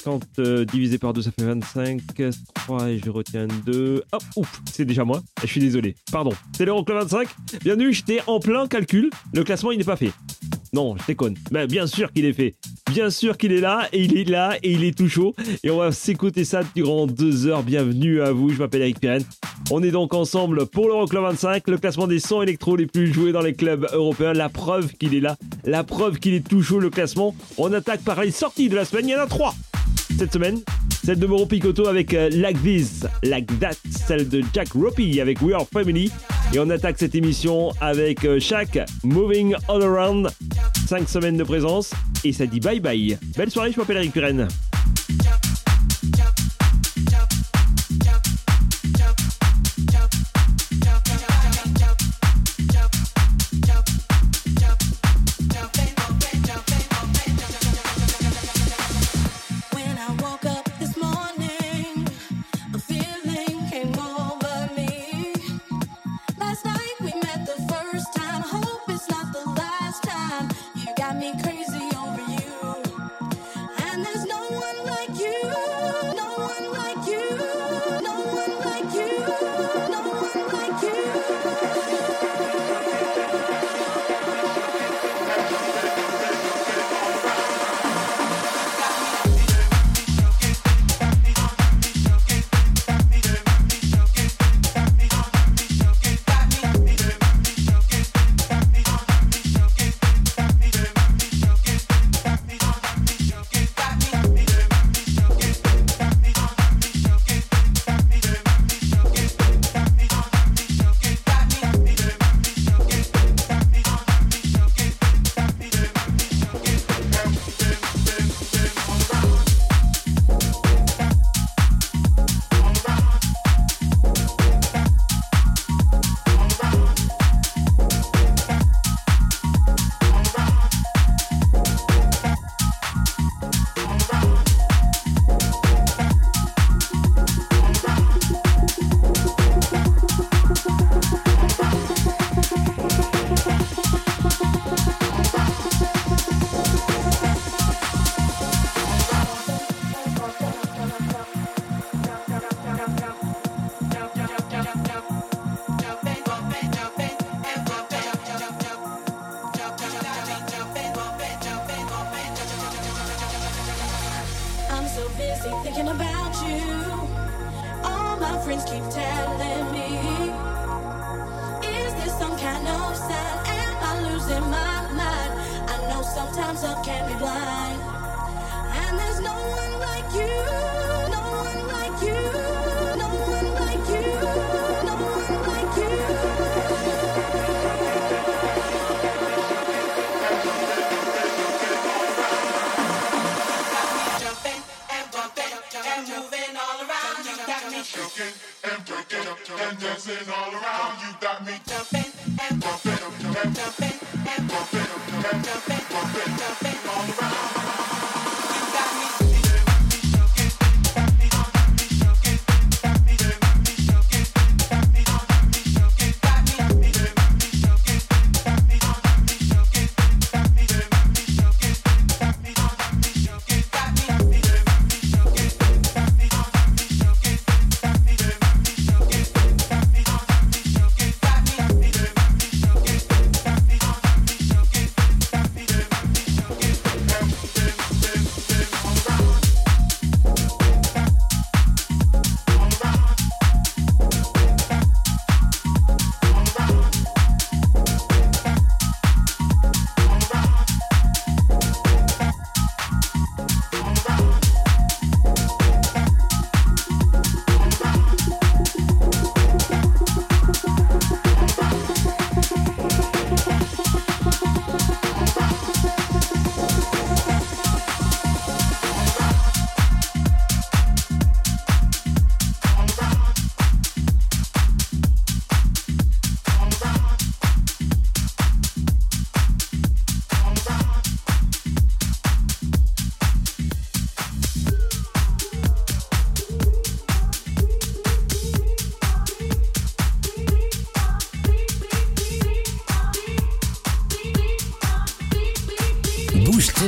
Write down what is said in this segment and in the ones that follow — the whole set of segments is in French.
50 euh, divisé par 2, ça fait 25. 3 et je retiens 2. Hop, ouf, c'est déjà moi. Je suis désolé. Pardon. C'est l'Euroclub 25. Bienvenue, j'étais en plein calcul. Le classement, il n'est pas fait. Non, je déconne. Mais bien sûr qu'il est fait. Bien sûr qu'il est là, et il est là, et il est tout chaud. Et on va s'écouter ça durant deux heures. Bienvenue à vous, je m'appelle Eric Pirenne. On est donc ensemble pour l'Euroclub 25, le classement des sons électro les plus joués dans les clubs européens. La preuve qu'il est là, la preuve qu'il est tout chaud le classement. On attaque par les sorties de la semaine, il y en a trois cette semaine. Celle de Moro Picotto avec euh, Like This, Like That, celle de Jack Ropey avec We Are Family. Et on attaque cette émission avec euh, Shaq, Moving All Around. 5 semaines de présence et ça dit bye bye. Belle soirée, je m'appelle Eric Pirenne.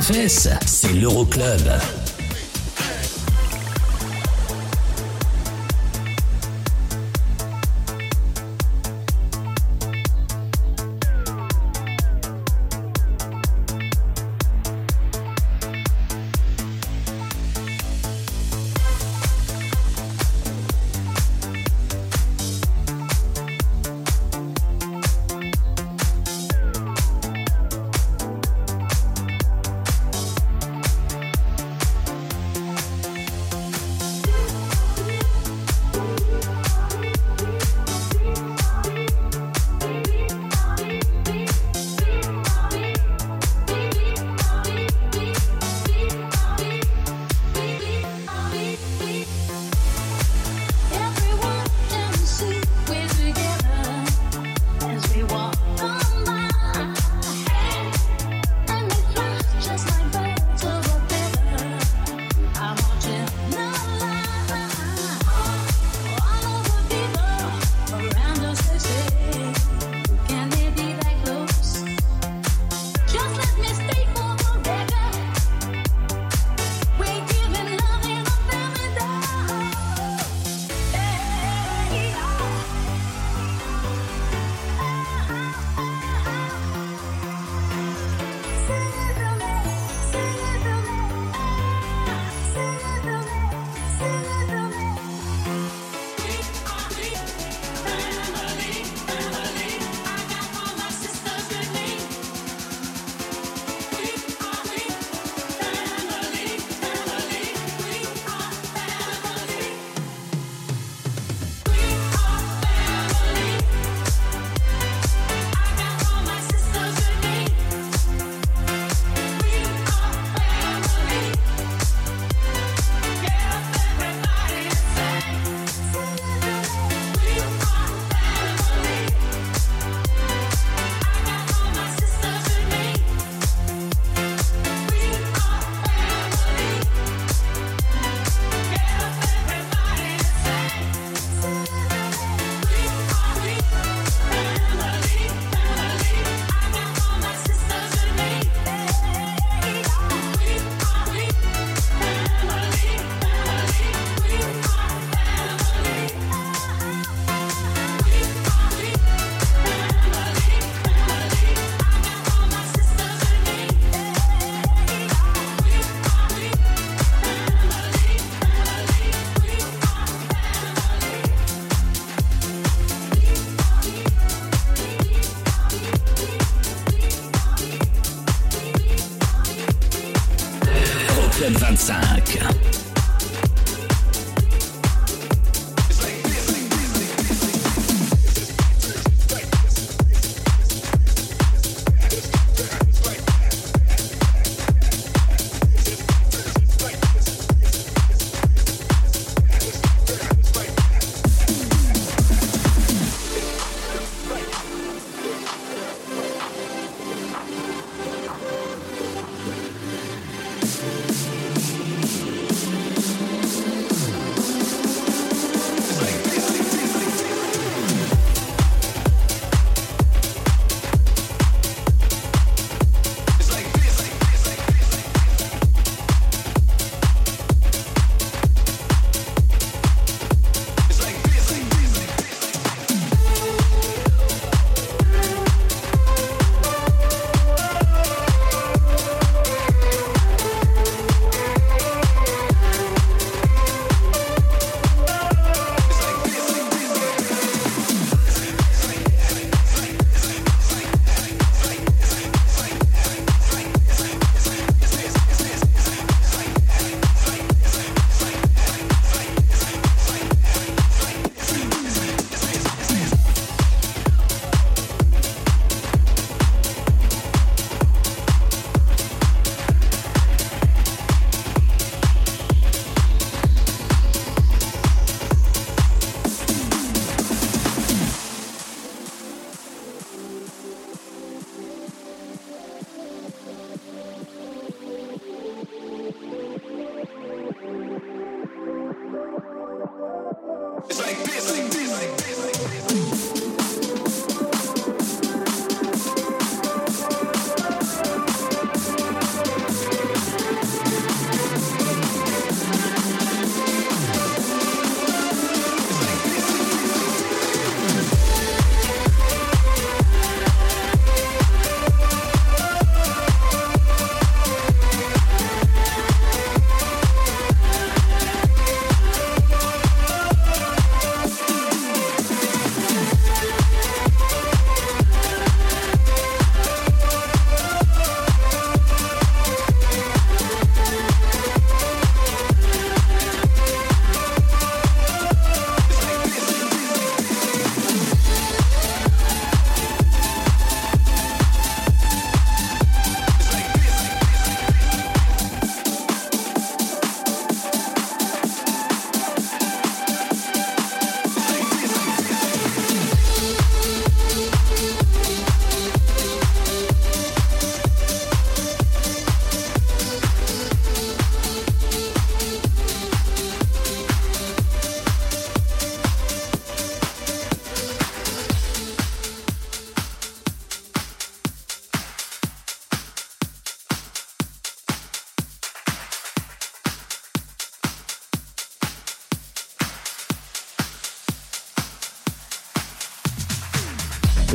C'est l'Euroclub.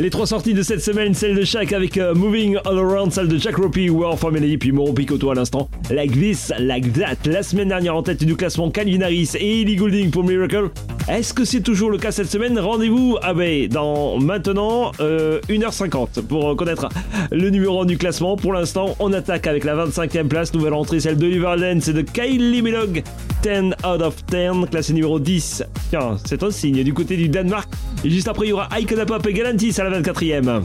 Les trois sorties de cette semaine, celle de Shaq avec euh, Moving All Around, celle de Jack Ropey, War Family, puis Moron Picotto à l'instant. Like this, like that. La semaine dernière en tête du classement Calvin Harris et Ellie Goulding pour Miracle. Est-ce que c'est toujours le cas cette semaine? Rendez-vous ah ben, dans maintenant euh, 1h50 pour connaître le numéro 1 du classement. Pour l'instant, on attaque avec la 25e place, nouvelle entrée, celle de Liverland, c'est de Kylie Minogue, 10 out of 10, classé numéro 10. Tiens, c'est un signe du côté du Danemark. Et juste après, il y aura Icon Pop et Galantis à la 24e.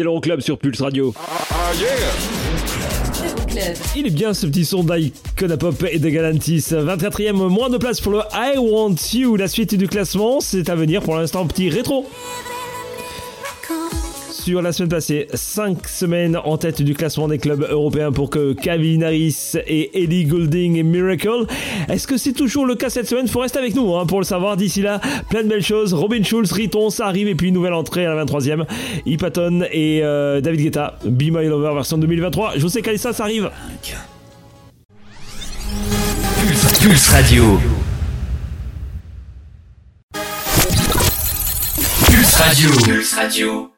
C'est l'Euroclub sur Pulse Radio. Il est bien ce petit son d'Icona Pop et de Galantis. 24ème, moins de place pour le I Want You. La suite du classement, c'est à venir pour l'instant, petit rétro. Sur la semaine passée, 5 semaines en tête du classement des clubs européens pour que Calvin Harris et Ellie Goulding et Miracle. Est-ce que c'est toujours le cas cette semaine? Faut rester avec nous hein, pour le savoir. D'ici là, plein de belles choses. Robin Schulz, Riton, ça arrive. Et puis une nouvelle entrée à la 23ème. Ipaton et euh, David Guetta. Be My Lover version 2023. Je vous sais ça, ça arrive. Pulse, Pulse Radio. Pulse Radio. Pulse Radio.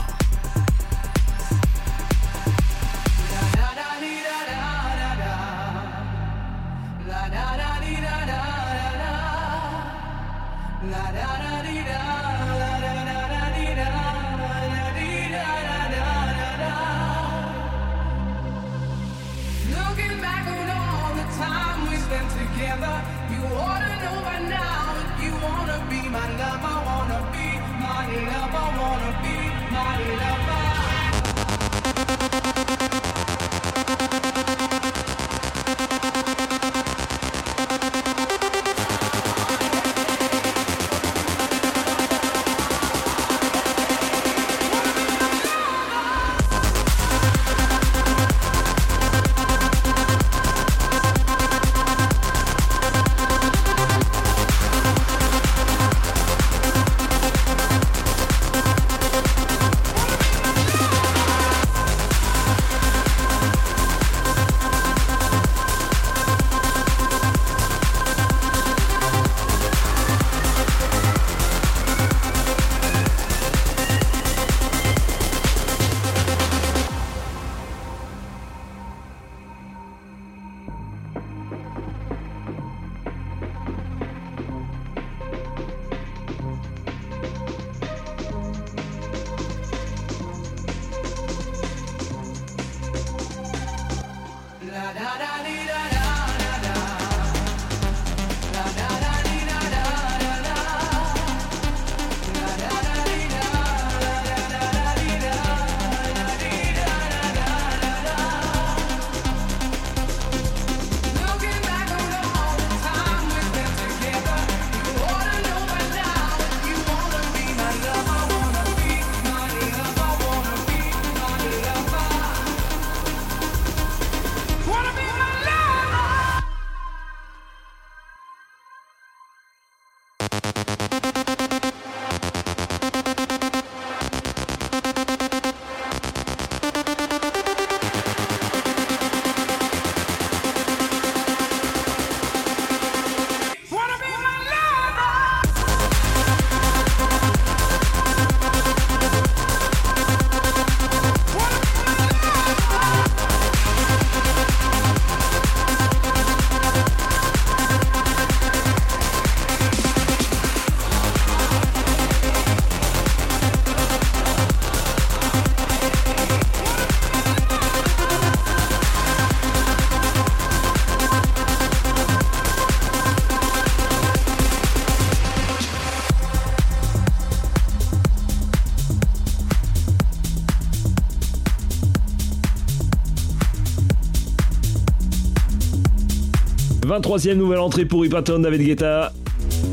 23ème nouvelle entrée pour Ipaton, David Guetta,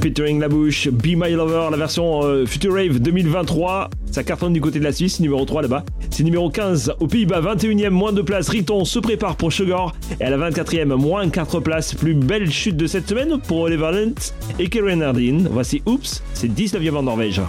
featuring La Bouche, Be My Lover, la version euh, Future Rave 2023. Ça cartonne du côté de la Suisse, numéro 3 là-bas. C'est numéro 15 aux Pays-Bas, 21ème, moins de place. Riton se prépare pour Sugar. Et à la 24ème, moins 4 places. Plus belle chute de cette semaine pour Oliver Valent et Karen Hardin. Voici Oops, c'est 19ème en Norvège.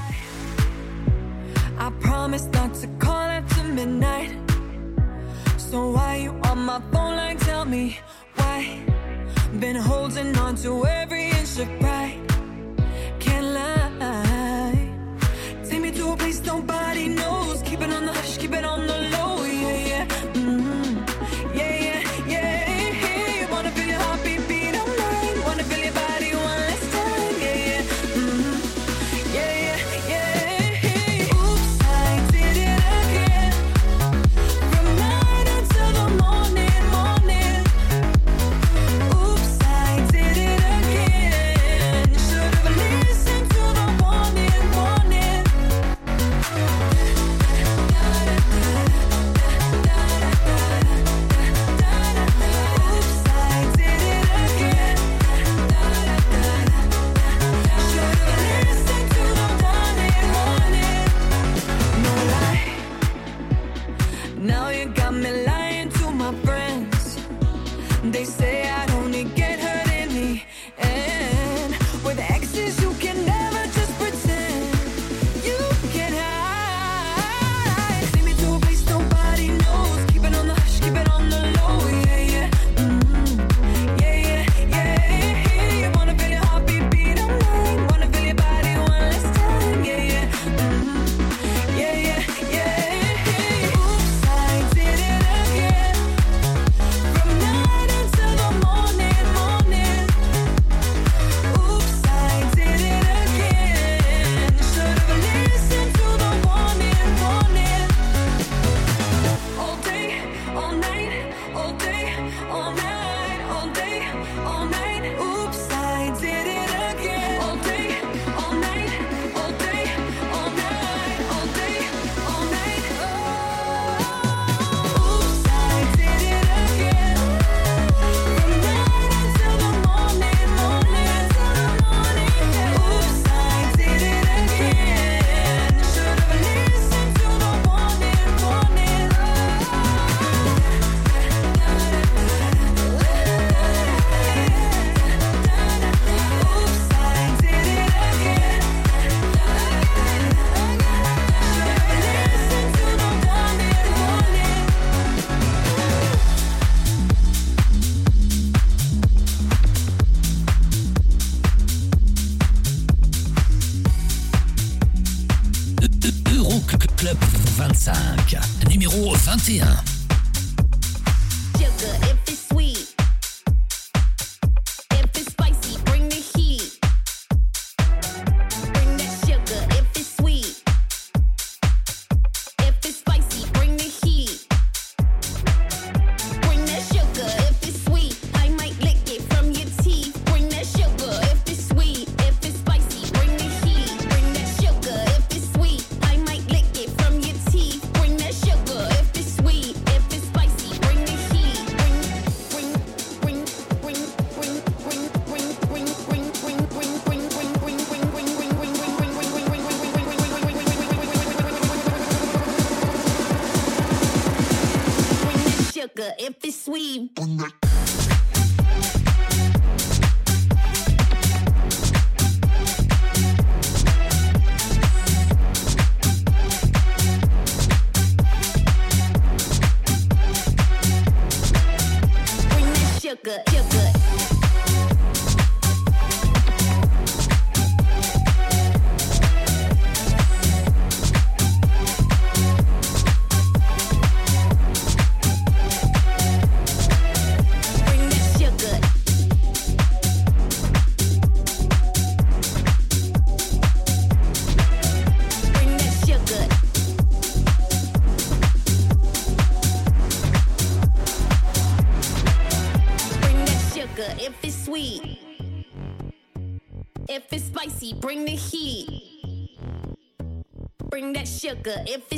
good. If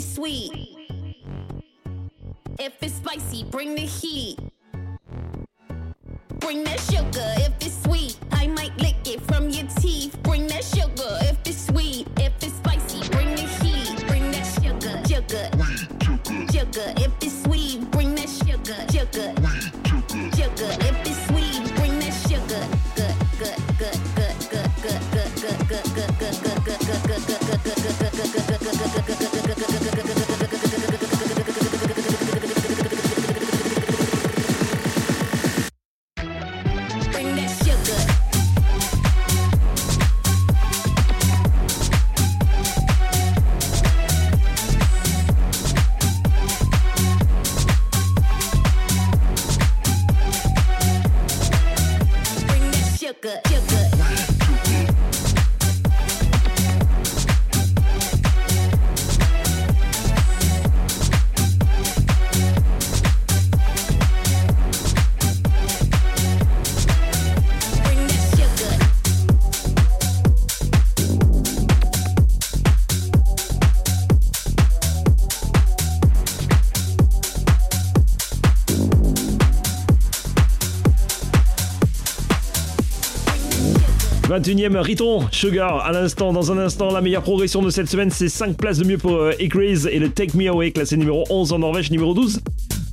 21ème, Riton, Sugar, à l'instant, dans un instant, la meilleure progression de cette semaine, c'est 5 places de mieux pour euh, et le Take Me Away, classé numéro 11 en Norvège, numéro 12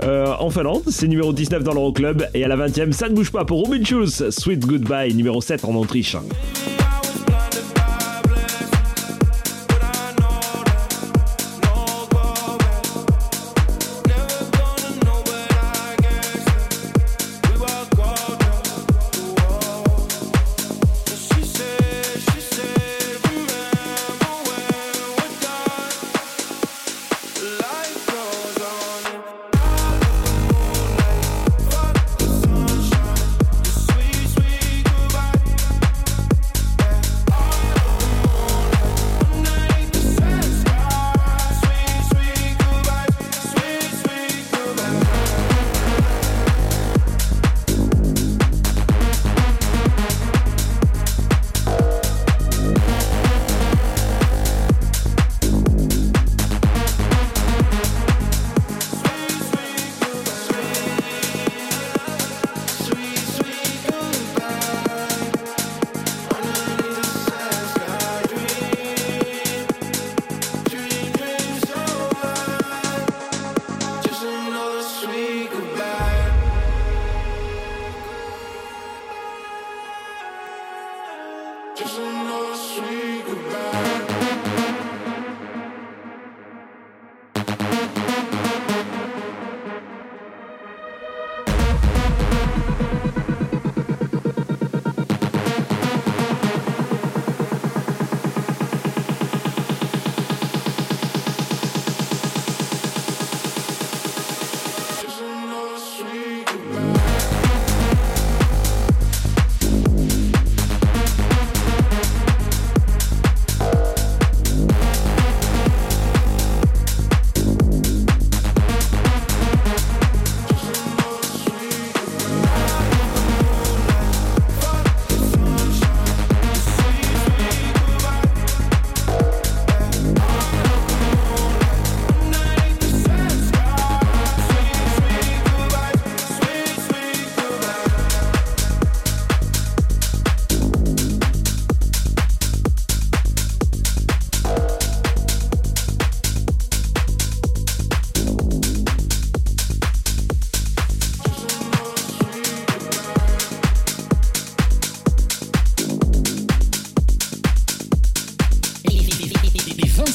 euh, en Finlande, c'est numéro 19 dans l'Euroclub, et à la 20ème, ça ne bouge pas pour Robin Schulz, Sweet Goodbye, numéro 7 en Autriche.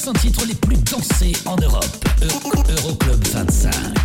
500 titres les plus dansés en Europe. Euroclub 25.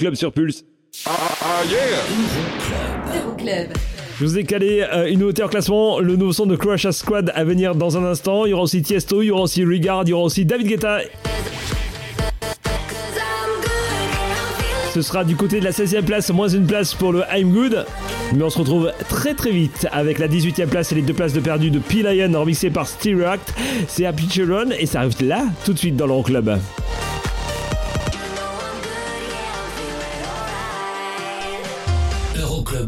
L'Euroclub sur Pulse. Je vous ai calé euh, une hauteur classement, le nouveau son de Crush Squad à venir dans un instant. Il y aura aussi Tiesto, il y aura aussi Regard, il y aura aussi David Guetta. Ce sera du côté de la 16e place, moins une place pour le I'm Good. Mais on se retrouve très très vite avec la 18e place et les deux places de perdu de P-Lion remixé par Steve Act. C'est Happy Children et ça arrive là tout de suite dans l'Euroclub. Euroclub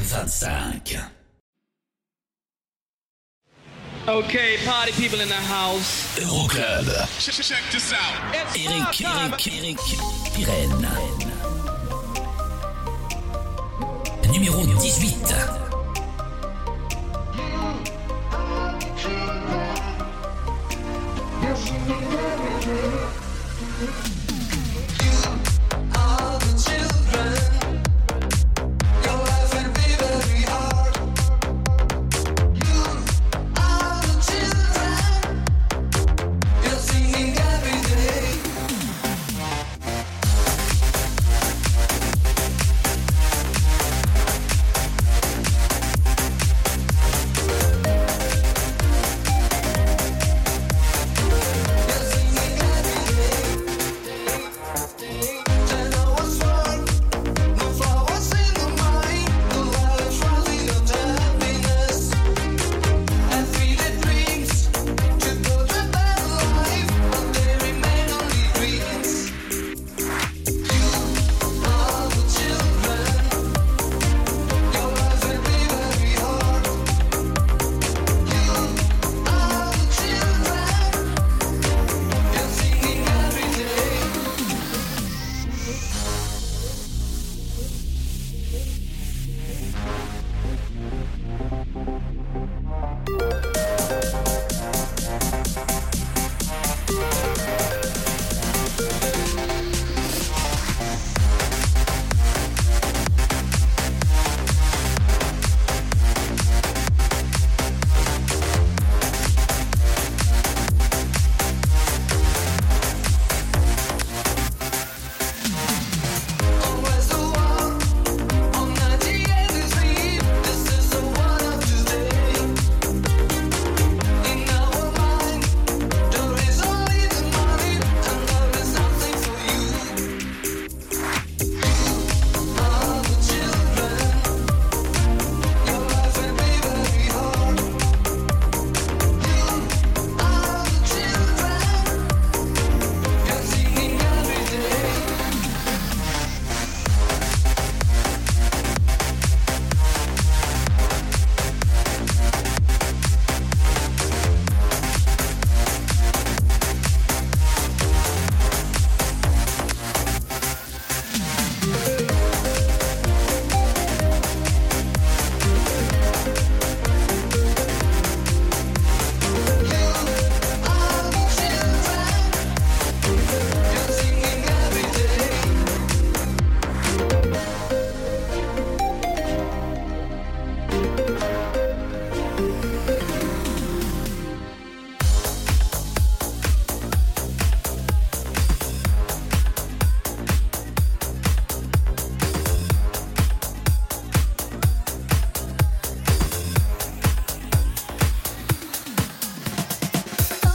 25. Okay, party people in the house. Euroclub. Check this out. It's Eric. Eric, Eric, Pirenne. Numéro 18.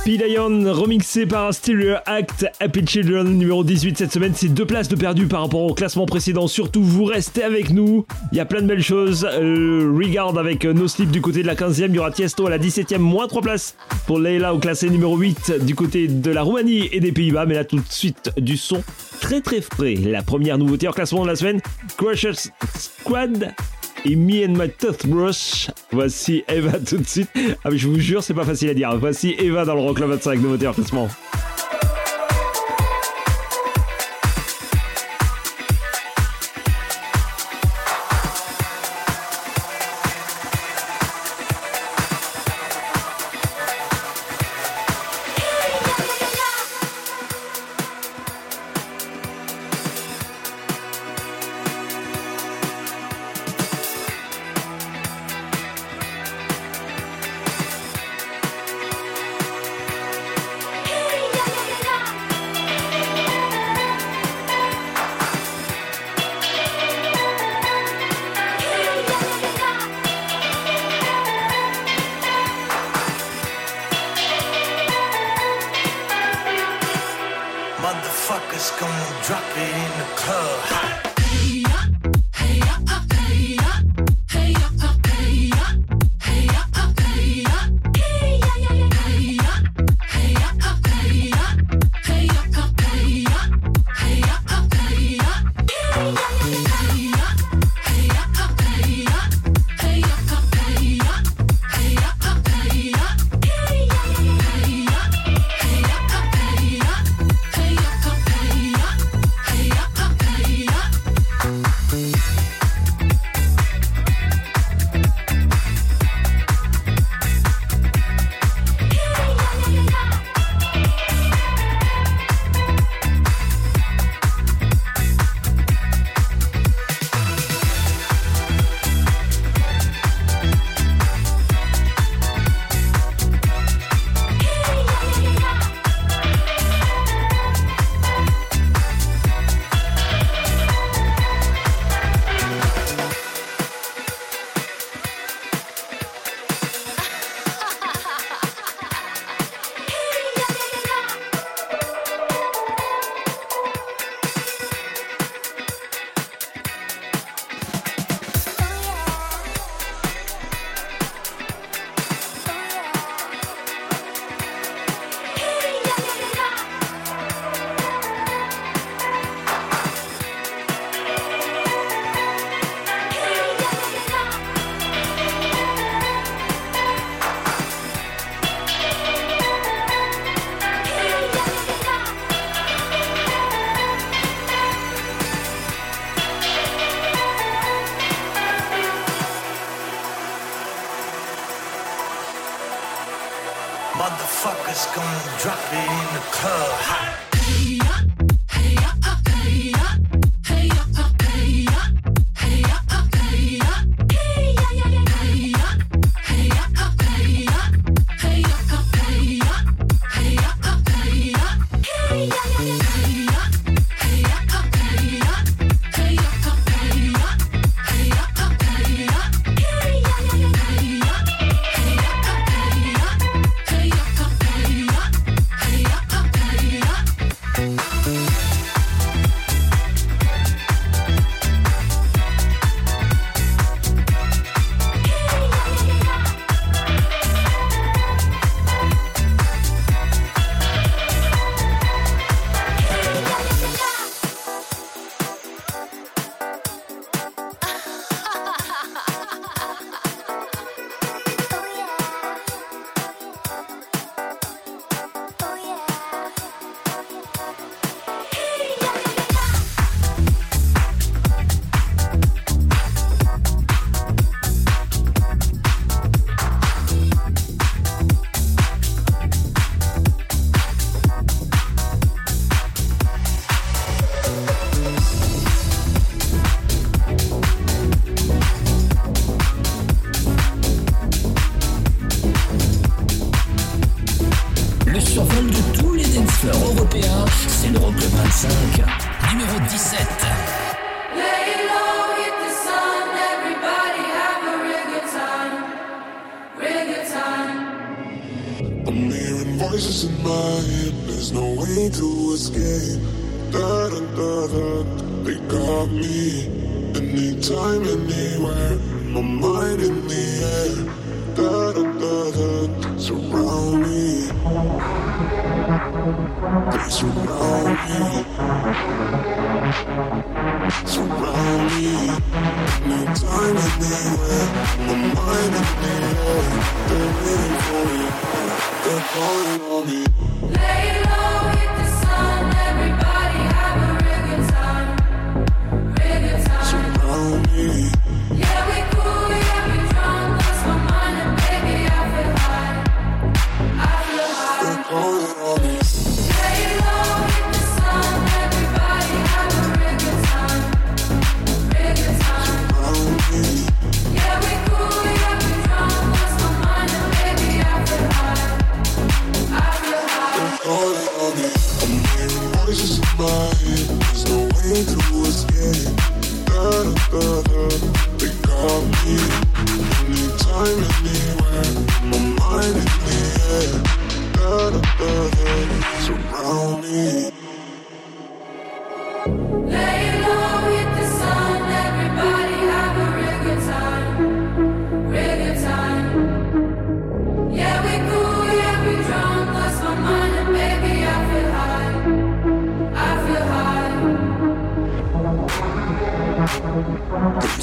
P-Lion, remixé par Stereo Act, Happy Children, numéro 18 cette semaine. C'est deux places de perdu par rapport au classement précédent. Surtout, vous restez avec nous. Il y a plein de belles choses. Euh, Regard avec euh, No Sleep du côté de la 15e. Il y aura Tiesto à la 17e, moins 3 places pour Leila au classé numéro 8 du côté de la Roumanie et des Pays-Bas. Mais là, tout de suite, du son très très frais. La première nouveauté en classement de la semaine, Crushers Squad et Me and My Toothbrush. Voici Eva tout de suite. Ah mais je vous jure, c'est pas facile à dire. Voici Eva dans le Rock Club 25, nouveauté en classement.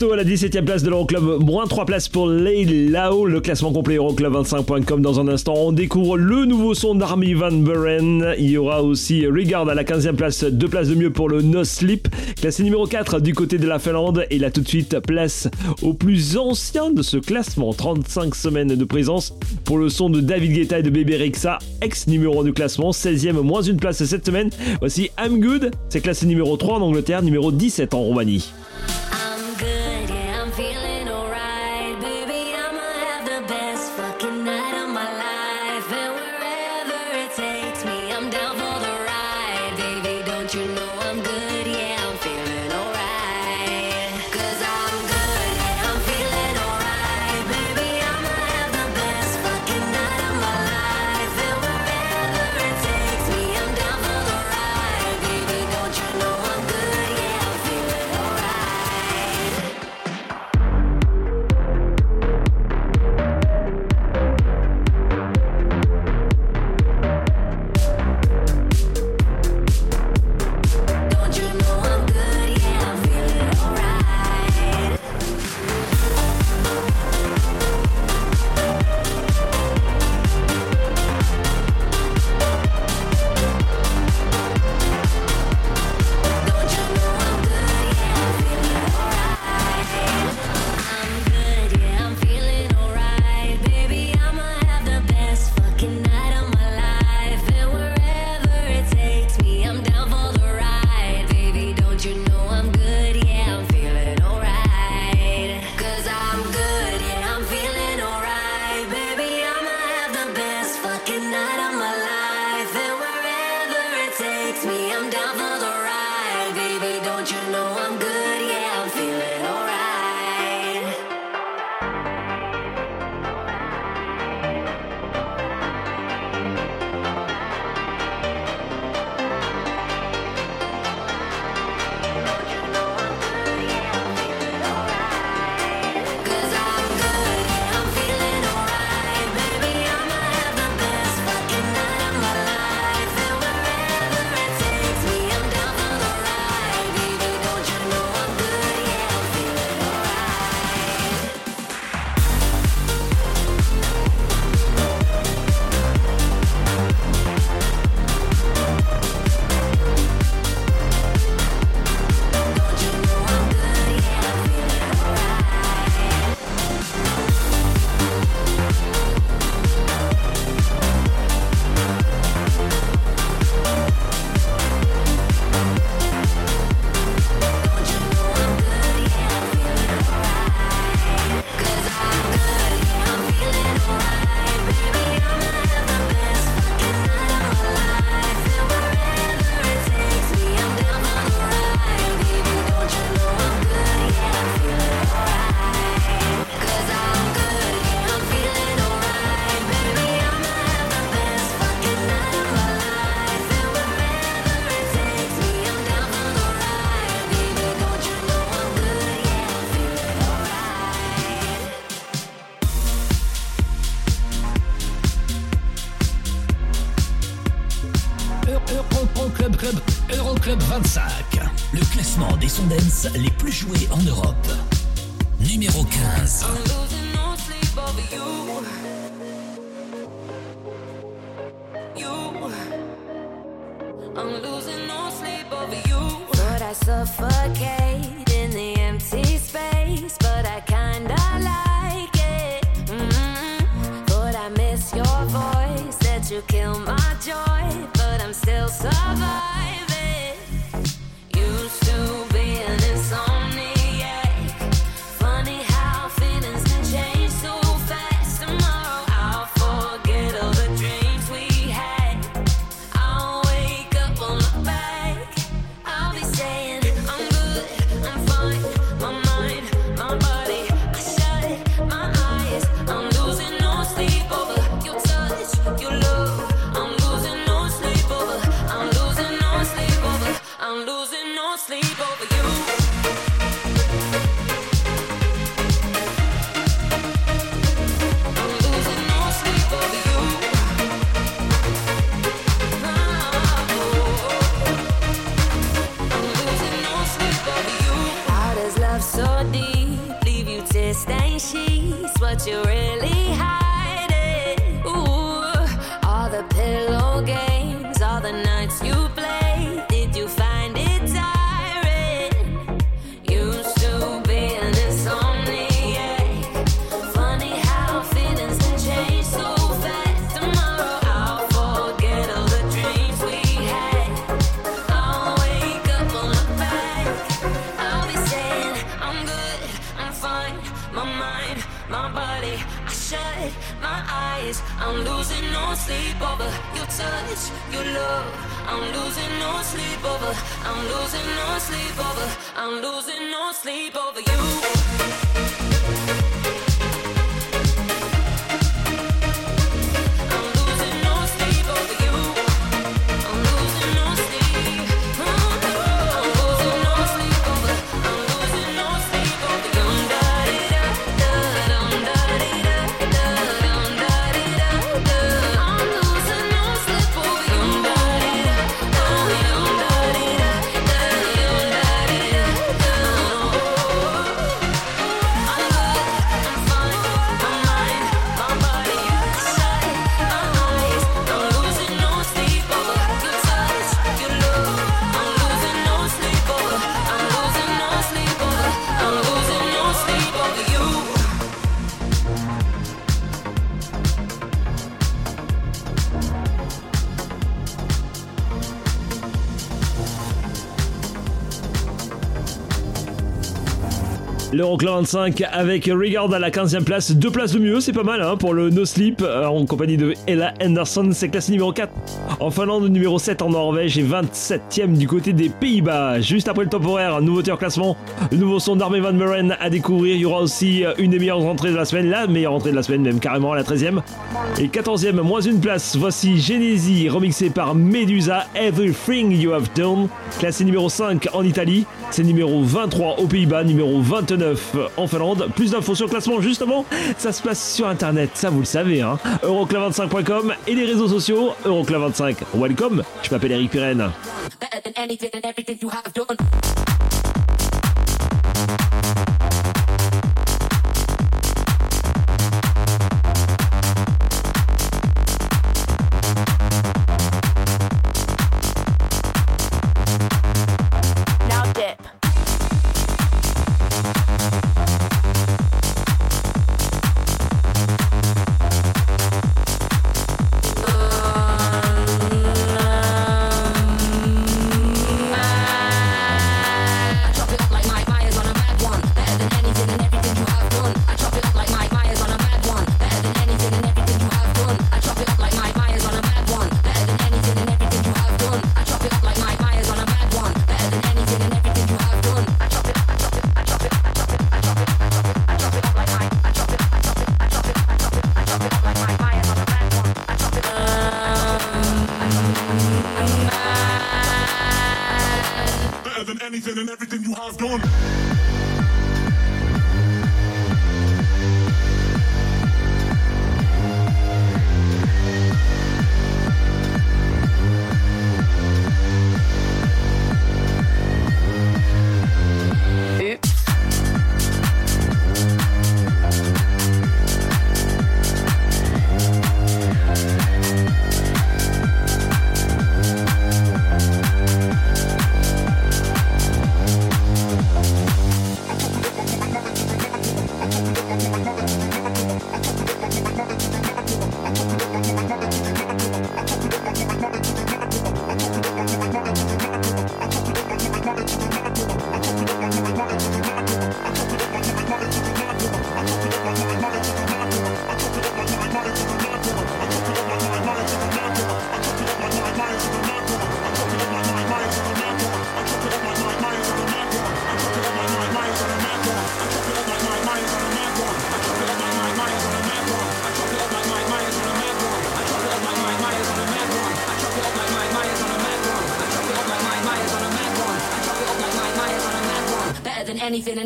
À la 17ème place de l'Euroclub, moins 3 places pour Lay Lao, le classement complet Euroclub25.com. Dans un instant, on découvre le nouveau son d'Army Van Buren. Il y aura aussi Regard à la 15ème place, 2 places de mieux pour le No Sleep, classé numéro 4 du côté de la Finlande. Et là tout de suite, place au plus ancien de ce classement, 35 semaines de présence pour le son de David Guetta et de Bébé Rexa, ex numéro 1 du classement, 16ème, moins une place cette semaine. Voici I'm Good, c'est classé numéro 3 en Angleterre, numéro 17 en Roumanie. l'Euroclub 25 avec Regard à la 15e place. Deux places de mieux, c'est pas mal hein, pour le No Sleep euh, en compagnie de Ella Anderson. C'est classé numéro 4 en Finlande, numéro 7 en Norvège et 27e du côté des Pays-Bas. Juste après le temporaire, un nouveau classement, le nouveau son d'Armé Van Meren à découvrir. Il y aura aussi euh, une des meilleures entrées de la semaine, la meilleure entrée de la semaine, même carrément à la 13e. Et 14e, moins une place. Voici Genesis remixé par Medusa, Everything You Have Done. Classé numéro 5 en Italie, c'est numéro 23 aux Pays-Bas, numéro 29 en Finlande. Plus d'infos sur le classement justement, ça se passe sur internet, ça vous le savez, hein. Eurocla25.com et les réseaux sociaux, Eurocla25. Welcome, je m'appelle Eric Pirenne.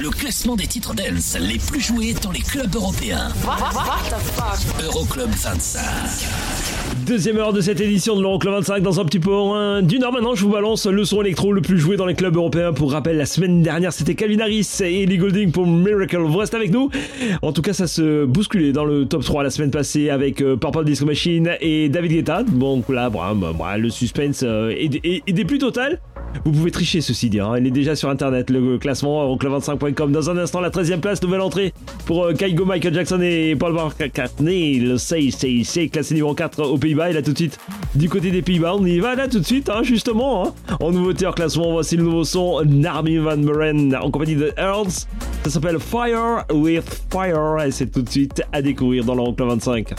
Le classement des titres dance les plus joués dans les clubs européens. Euroclub 25. Deuxième heure de cette édition de l'Euroclub 25 dans un petit peu moins d'une heure maintenant je vous balance le son électro le plus joué dans les clubs européens. Pour rappel la semaine dernière c'était Calvin Harris et Ellie Goulding pour Miracle. Vous restez avec nous. En tout cas ça se bousculait dans le top 3 la semaine passée avec euh, Purple Disco Machine et David Guetta. Donc là le suspense euh, est, est- est des plus total vous pouvez tricher ceci dit, hein. il est déjà sur internet, le classement euroclub25.com. Dans un instant, la 13e place, nouvelle entrée pour euh, Kaigo, Michael Jackson et Paul McCartney. Le Say, classé numéro 4 aux Pays-Bas. Et là tout de suite, du côté des Pays-Bas, on y va là tout de suite, hein, justement. hein. En nouveauté en classement, voici le nouveau son Narmy Van Buren en compagnie de Earls. Ça s'appelle Fire with Fire et c'est tout de suite à découvrir dans l'Euroclub 25.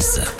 Numéro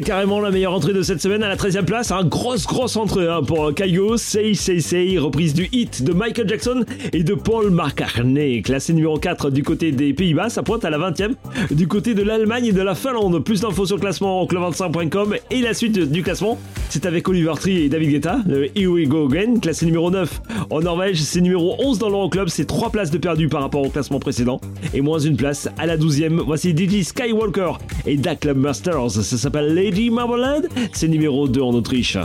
C'est carrément la meilleure entrée de cette semaine à la 13e place. Un grosse, grosse entrée hein, pour Kaigo. Say, say, say. Reprise du hit de Michael Jackson et de Paul McCartney. Classé numéro 4 du côté des Pays-Bas. Ça pointe à la 20e. Du côté de l'Allemagne et de la Finlande. Plus d'infos sur le classement club25.com. Et la suite du classement, c'est avec Oliver Tree et David Guetta. Le Here We Go Again. Classé numéro 9 en Norvège. C'est numéro 11 dans l'Euroclub. C'est 3 places de perdu par rapport au classement précédent. Et moins une place à la 12e. Voici DJ Skywalker et Da Club Masters. Ça s'appelle Lady Marmalade. C'est numéro 2 en Autriche.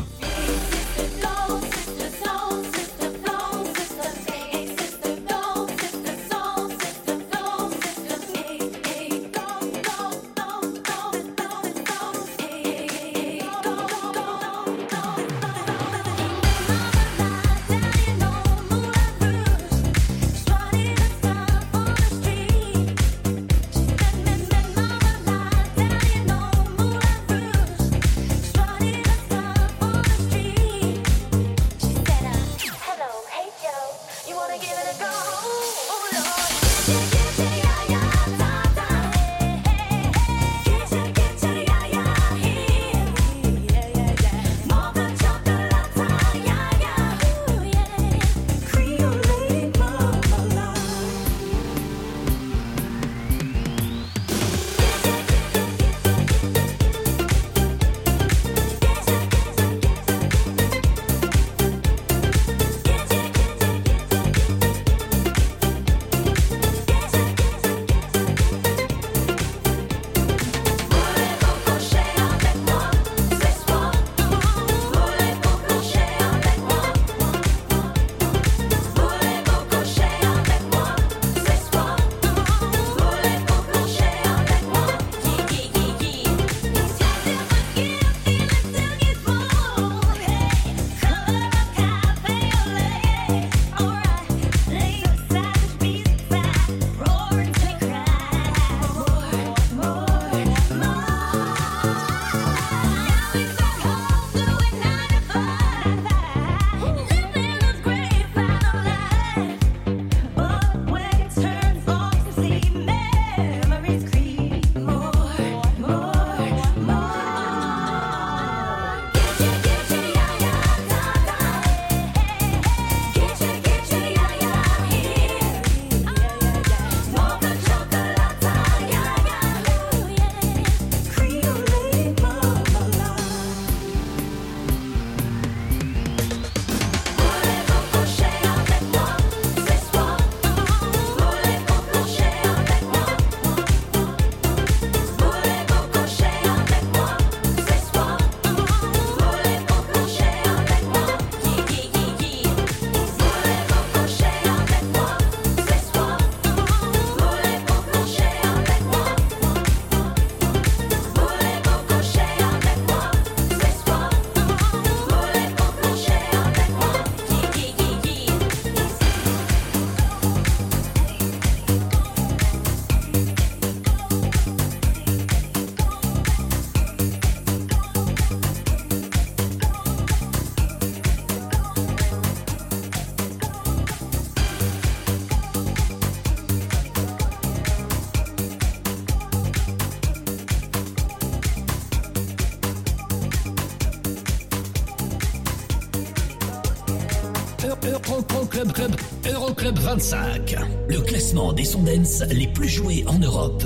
Classement des sons dance les plus joués en Europe.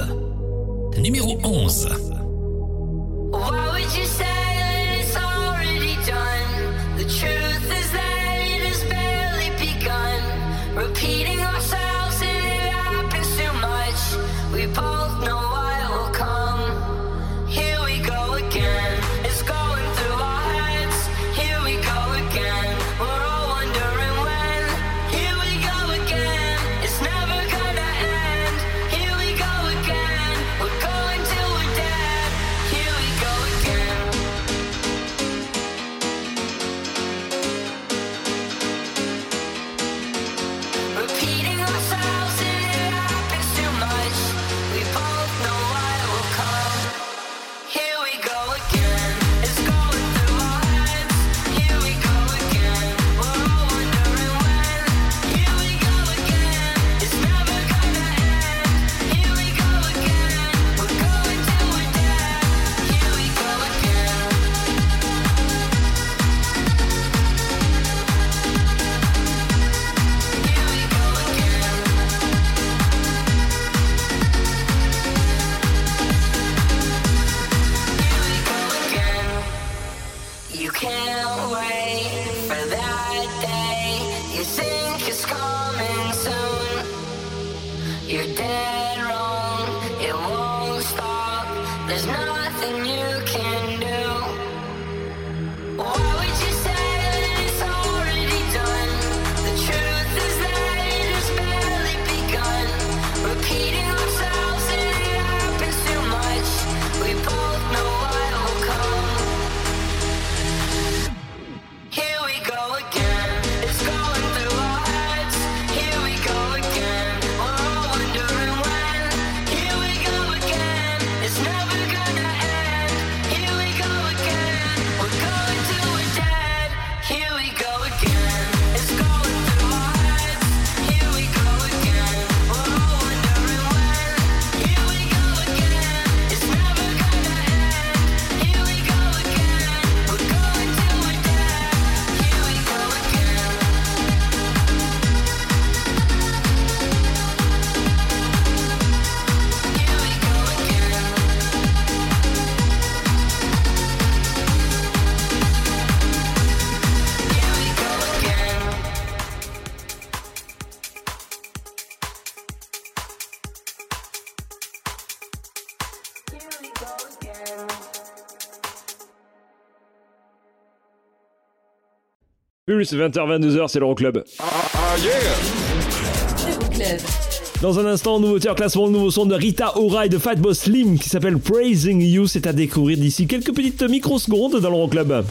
Pulse, 20h, 22h, c'est l'Euroclub. Euroclub. Dans un instant, nouveau tiers classement, le nouveau son de Rita Ora et de Fatboy Slim qui s'appelle Praising You. C'est à découvrir d'ici quelques petites microsecondes dans l'Euroclub.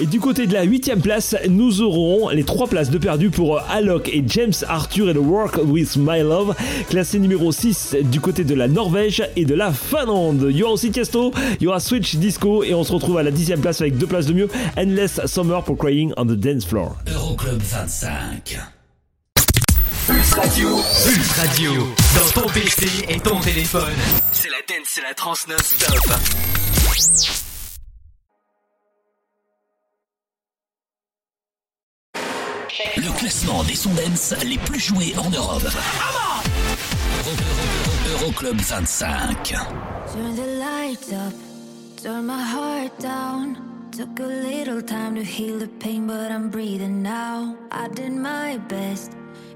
Et du côté de la 8ème place, nous aurons les 3 places de perdu pour Alok et James Arthur et The Work with My Love, classé numéro 6 du côté de la Norvège et de la Finlande. Il y aura aussi Tiesto, il y aura Switch Disco et on se retrouve à la 10ème place avec deux places de mieux, Endless Summer pour Crying on the Dance Floor. Euroclub 25. Pulse Radio. Pulse Radio. Dans ton PC et ton téléphone. C'est la dance, c'est la trans non-stop. Le classement des sons les plus joués en Europe. Euro- Euro- Euroclub 25. Turn the lights up, turn my heart down. Took a little time to heal the pain, but I'm breathing now. I did my best,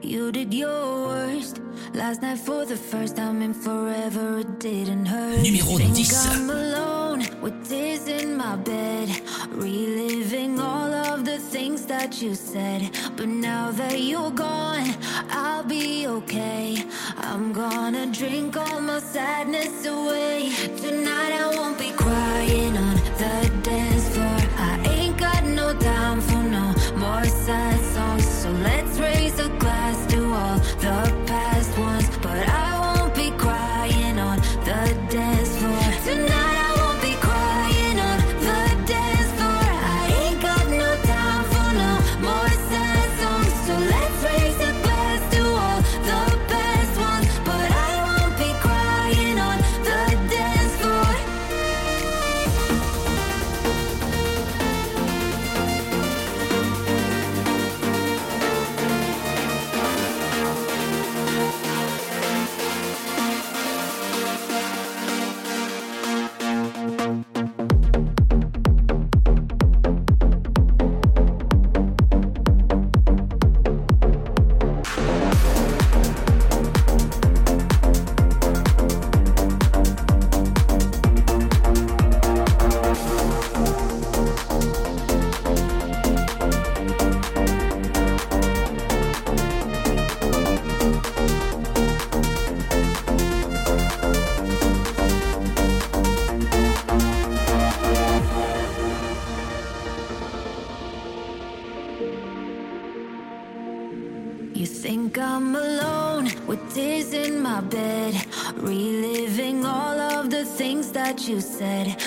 you did your worst. Last night for the first time in forever, it didn't hurt. Numéro Think 10. I'm alone with tears in my bed, reliving all of the things that you said. But now that you're gone, I'll be okay. I'm gonna drink all my sadness away. Tonight I won't be crying on the dance floor. I ain't got no time for no more sad songs. So let's you said.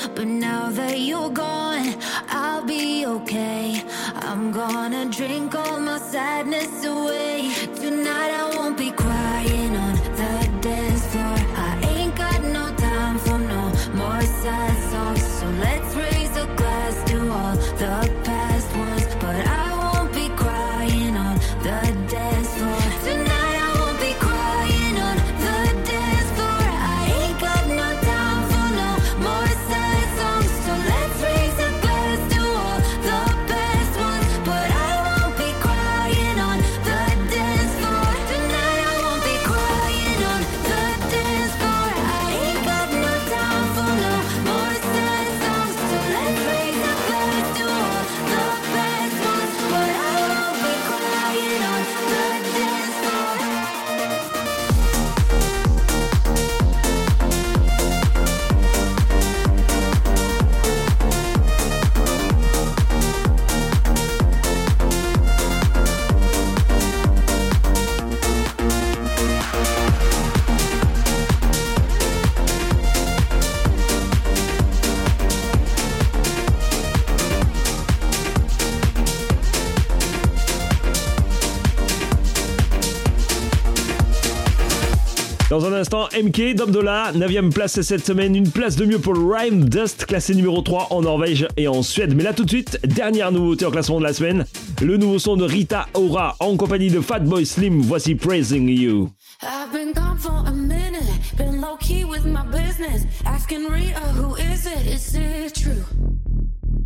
Dans un instant, MK, Dom Dollar, 9ème place cette semaine, une place de mieux pour Rhyme Dust, classé numéro 3 en Norvège et en Suède. Mais là tout de suite, dernière nouveauté en classement de la semaine, le nouveau son de Rita Ora en compagnie de Fatboy Slim, voici Praising You. I've been gone for a minute, been low key with my business. Asking Rita, who is it? Is it true?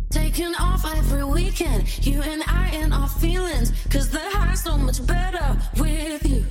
Taking off every weekend, you and I and our feelings. Cause the high's so much better with you.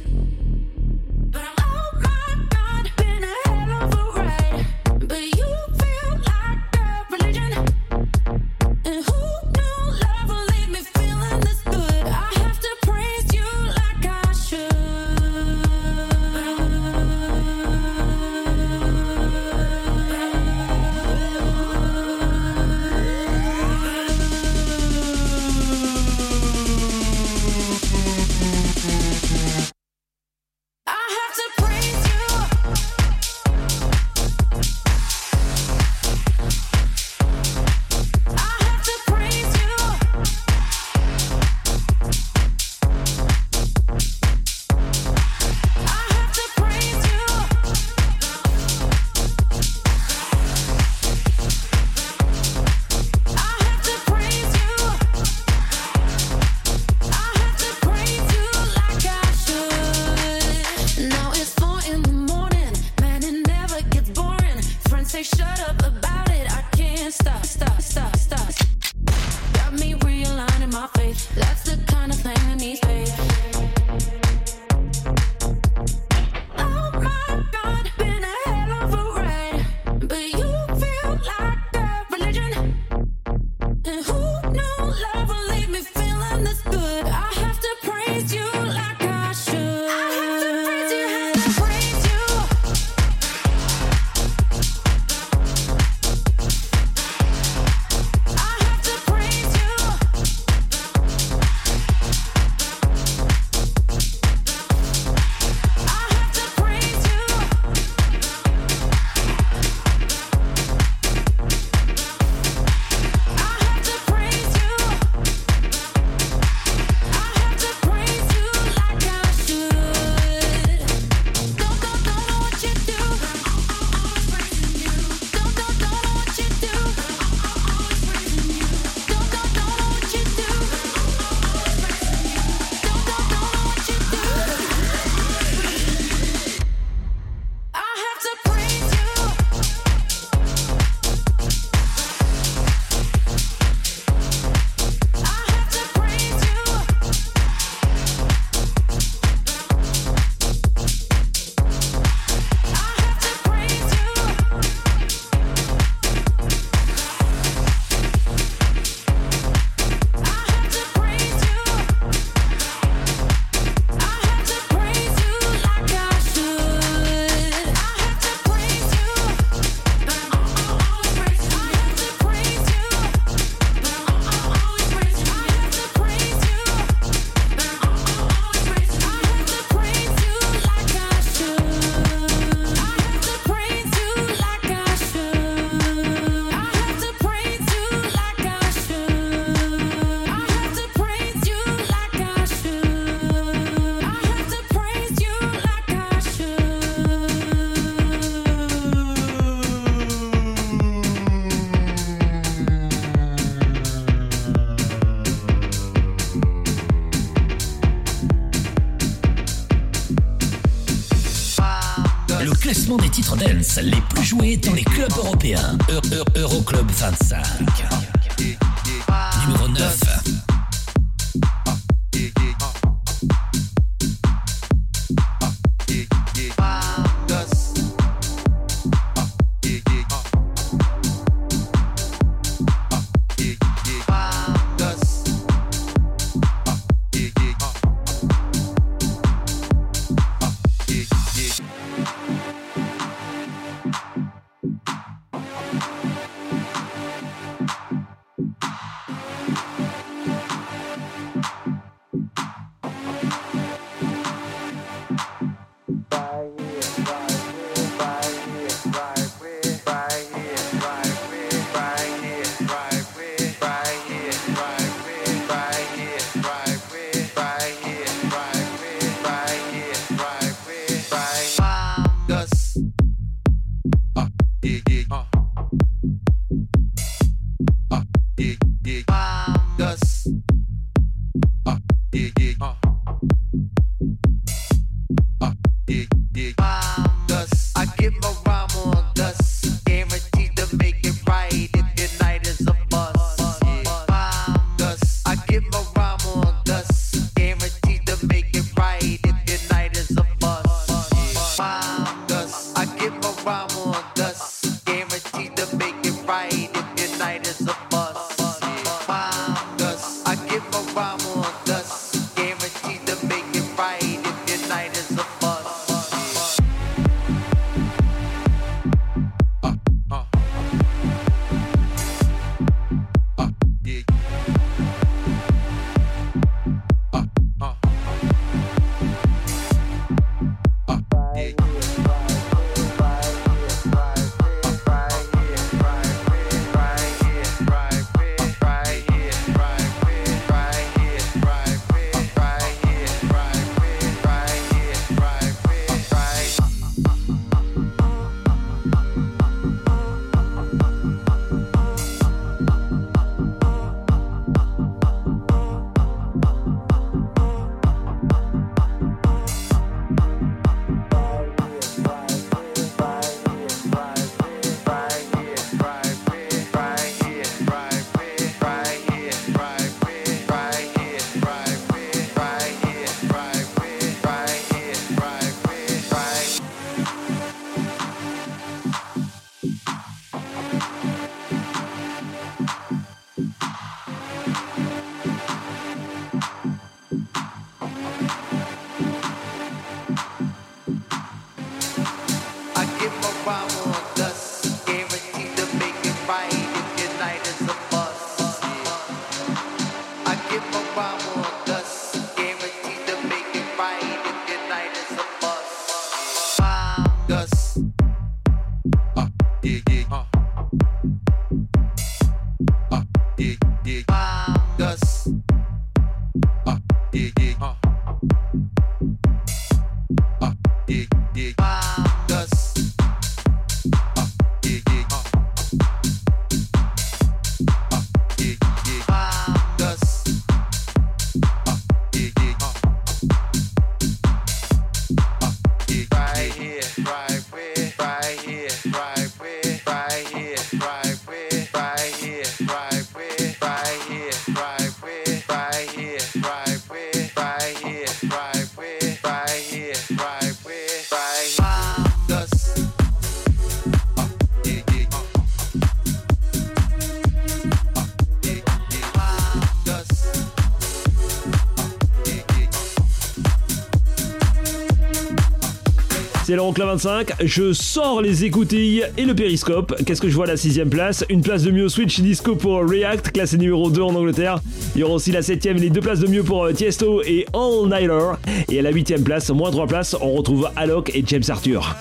Les plus joués dans les clubs européens. Euroclub -Euro 25. donc la 25. Je sors les écoutilles et le périscope. Qu'est-ce que je vois à la 6 place? Une place de mieux Switch Disco pour React, classé numéro 2 en Angleterre. Il y aura aussi la 7 et les deux places de mieux pour euh, Tiesto et All Nighter. Et à la 8 place, moins 3 places, on retrouve Alok et James Arthur.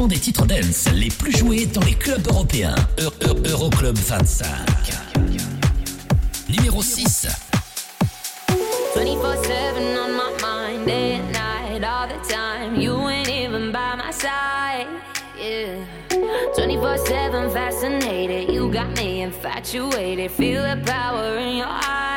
classement des titres dance les plus joués dans les clubs européens. E, e, Euroclub 25. Numéro 6. 24-7 on my mind, day and night, all the time. You ain't even by my side. Yeah. 24-7 fascinated, you got me infatuated. Feel the power in your eyes.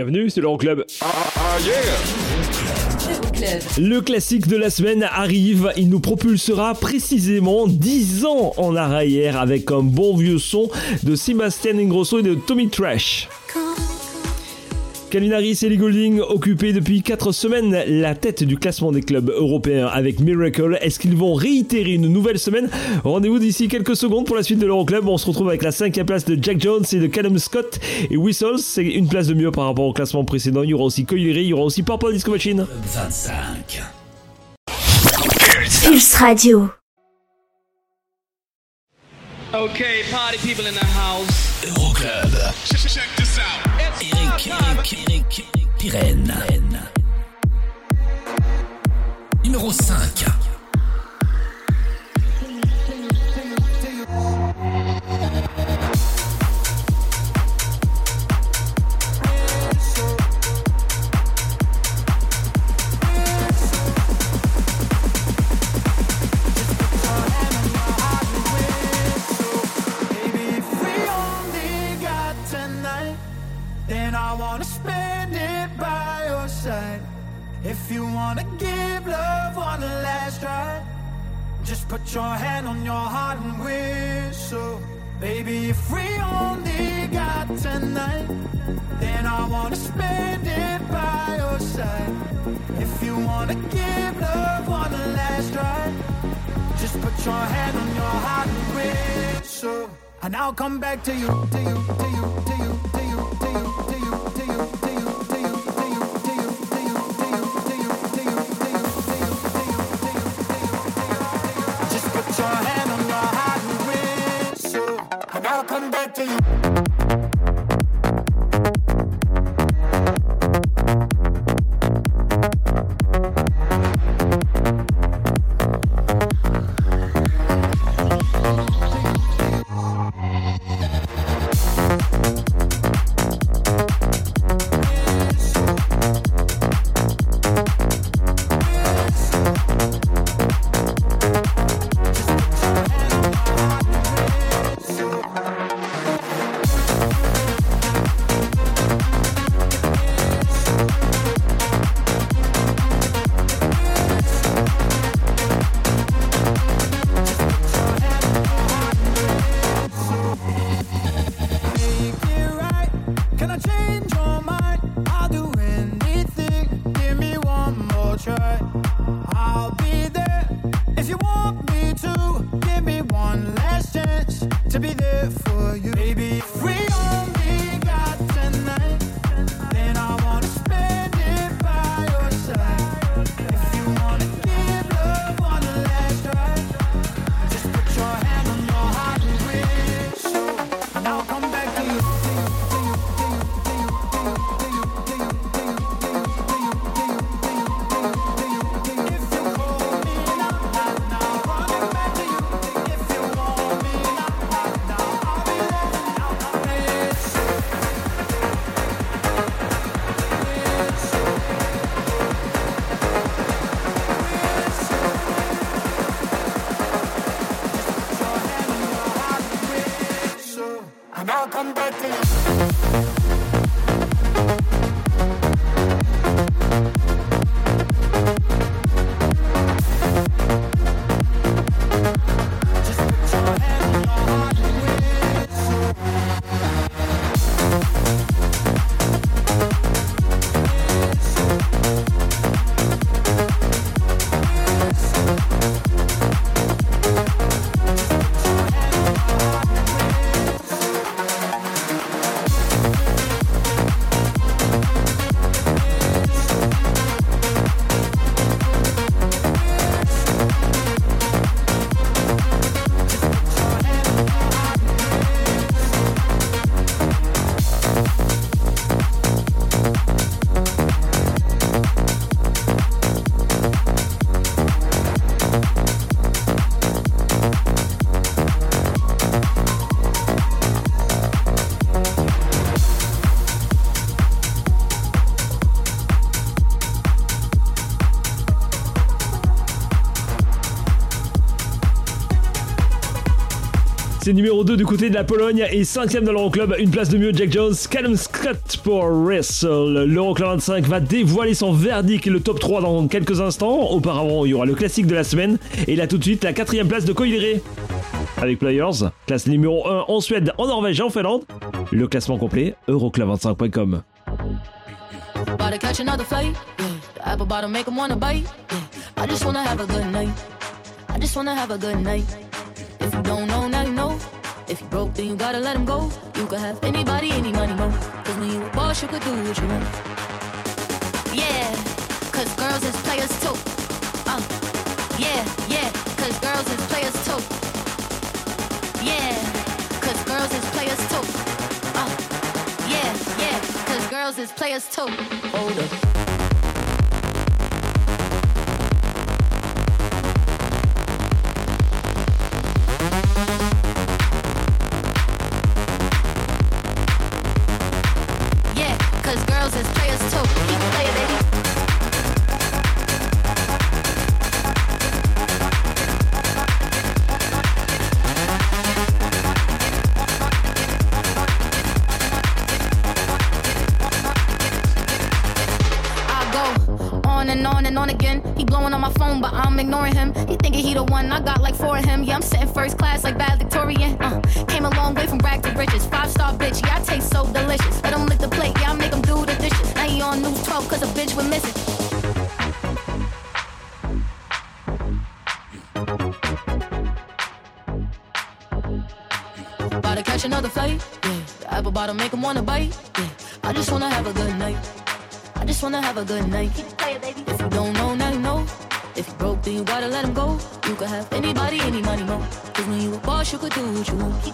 Bienvenue, c'est l'Euroclub. Euroclub. Le classique de la semaine arrive, il nous propulsera précisément 10 ans en arrière avec un bon vieux son de Sébastien Ingrosso et de Tommy Trash. Calvin Harris et Ellie Goulding occupés depuis 4 semaines la tête du classement des clubs européens avec Miracle. Est-ce qu'ils vont réitérer une nouvelle semaine? Rendez-vous d'ici quelques secondes pour la suite de l'Euroclub. On se retrouve avec la cinquième place de Jack Jones et de Callum Scott et Whistles. C'est une place de mieux par rapport au classement précédent. Il y aura aussi Coilery, il y aura aussi Purple Disco Machine. 25. Pulse Radio. Okay, party people in the house. Euroclub. Eric Numéro 5. If you wanna give love one last try, just put your hand on your heart and whistle. Baby, if we only got tonight, then I wanna spend it by your side. If you wanna give love one last try, just put your hand on your heart and whistle. And I'll come back to you, to you, to you, to you, to you, to you, To you. Numéro 2 du côté de la Pologne et 5ème dans l'Euroclub. Une place de mieux, Jack Jones. Callum Scott pour Wrestle. L'Euroclub 25 va dévoiler son verdict le top 3 dans quelques instants. Auparavant, il y aura le classique de la semaine. Et là, tout de suite, la quatrième place de Coiliré. Avec Players, classe numéro 1 en Suède, en Norvège et en Finlande. Le classement complet, euroclub25.com. About to catch another flight. Yeah. The apple bottom make 'em wanna bite. Yeah. I just wanna have a good night. I just wanna have a good night. If you don't know, now you know. If you broke, then you gotta let him go. You could have anybody, any money, mo. Cause when you a boss, you could do what you want. Yeah, cause girls is players too. Uh, yeah, yeah, cause girls is players too. Yeah, cause girls is players too. Uh, yeah, yeah, cause girls is players too. Hold up. A good night. If you don't know, now you know. If you broke, then you gotta let him go. You could have anybody, any money, mo. Cause when you a boss, you could do what you want.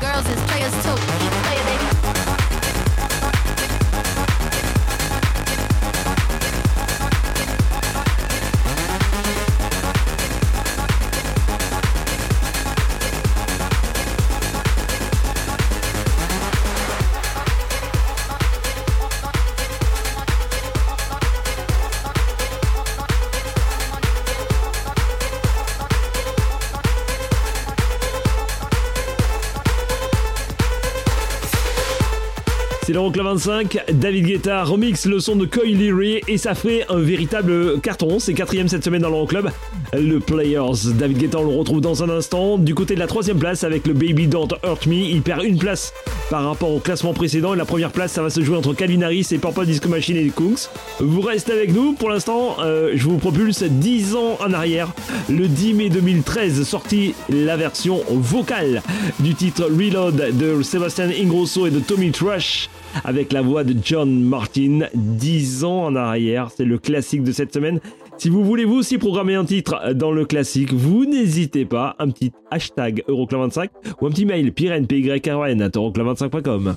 Girls is players too. L'Euroclub 25, David Guetta remix le son de Coy Leary et ça fait un véritable carton. C'est quatrième cette semaine dans l'Euroclub. Le Players, David Guetta, on le retrouve dans un instant. Du côté de la troisième place avec le Baby Don't Hurt Me, il perd une place par rapport au classement précédent. Et la première place, ça va se jouer entre Calvin Harris et Purple Disco Machine et Kungs. Vous restez avec nous. Pour l'instant, euh, je vous propulse 10 ans en arrière. Le 10 mai 2013, sorti la version vocale du titre Reload de Sébastien Ingrosso et de Tommy Trash avec la voix de John Martin. 10 ans en arrière, c'est le classique de cette semaine. Si vous voulez vous aussi programmer un titre dans le classique, vous n'hésitez pas, un petit hashtag Euroclub25 ou un petit mail pyren.pyrn at euroclub25.com.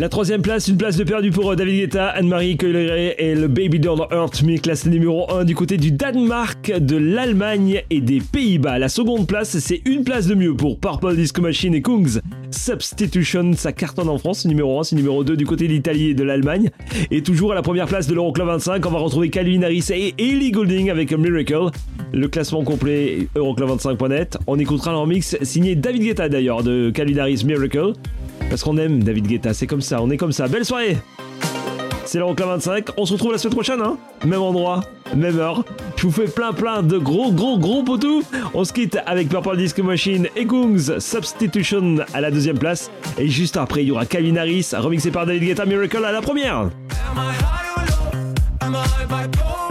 La troisième place, une place de perdu pour euh, David Guetta, Anne-Marie Coileret et le Baby Doll Hurt Me, classé numéro 1 du côté du Danemark, de l'Allemagne et des Pays-Bas. La seconde place, c'est une place de mieux pour Purple Disco Machine et Kungs. Substitution, ça cartonne en France, numéro 1, c'est numéro 2 du côté de l'Italie et de l'Allemagne. Et toujours à la première place de l'Euroclub 25, on va retrouver Calvin Harris et Ellie Goulding avec Miracle. Le classement complet, euroclub25.net. On écoutera leur mix signé David Guetta d'ailleurs de Calvin Harris Miracle. Parce qu'on aime David Guetta, c'est comme ça, on est comme ça. Belle soirée C'est le l'Euroclub 25, on se retrouve la semaine prochaine, hein Même endroit, même heure. Je vous fais plein plein de gros gros gros potous. On se quitte avec Purple Disco Machine et Goons Substitution à la deuxième place. Et juste après, il y aura Calvin Harris, remixé par David Guetta Miracle à la première. Am I high? Am I high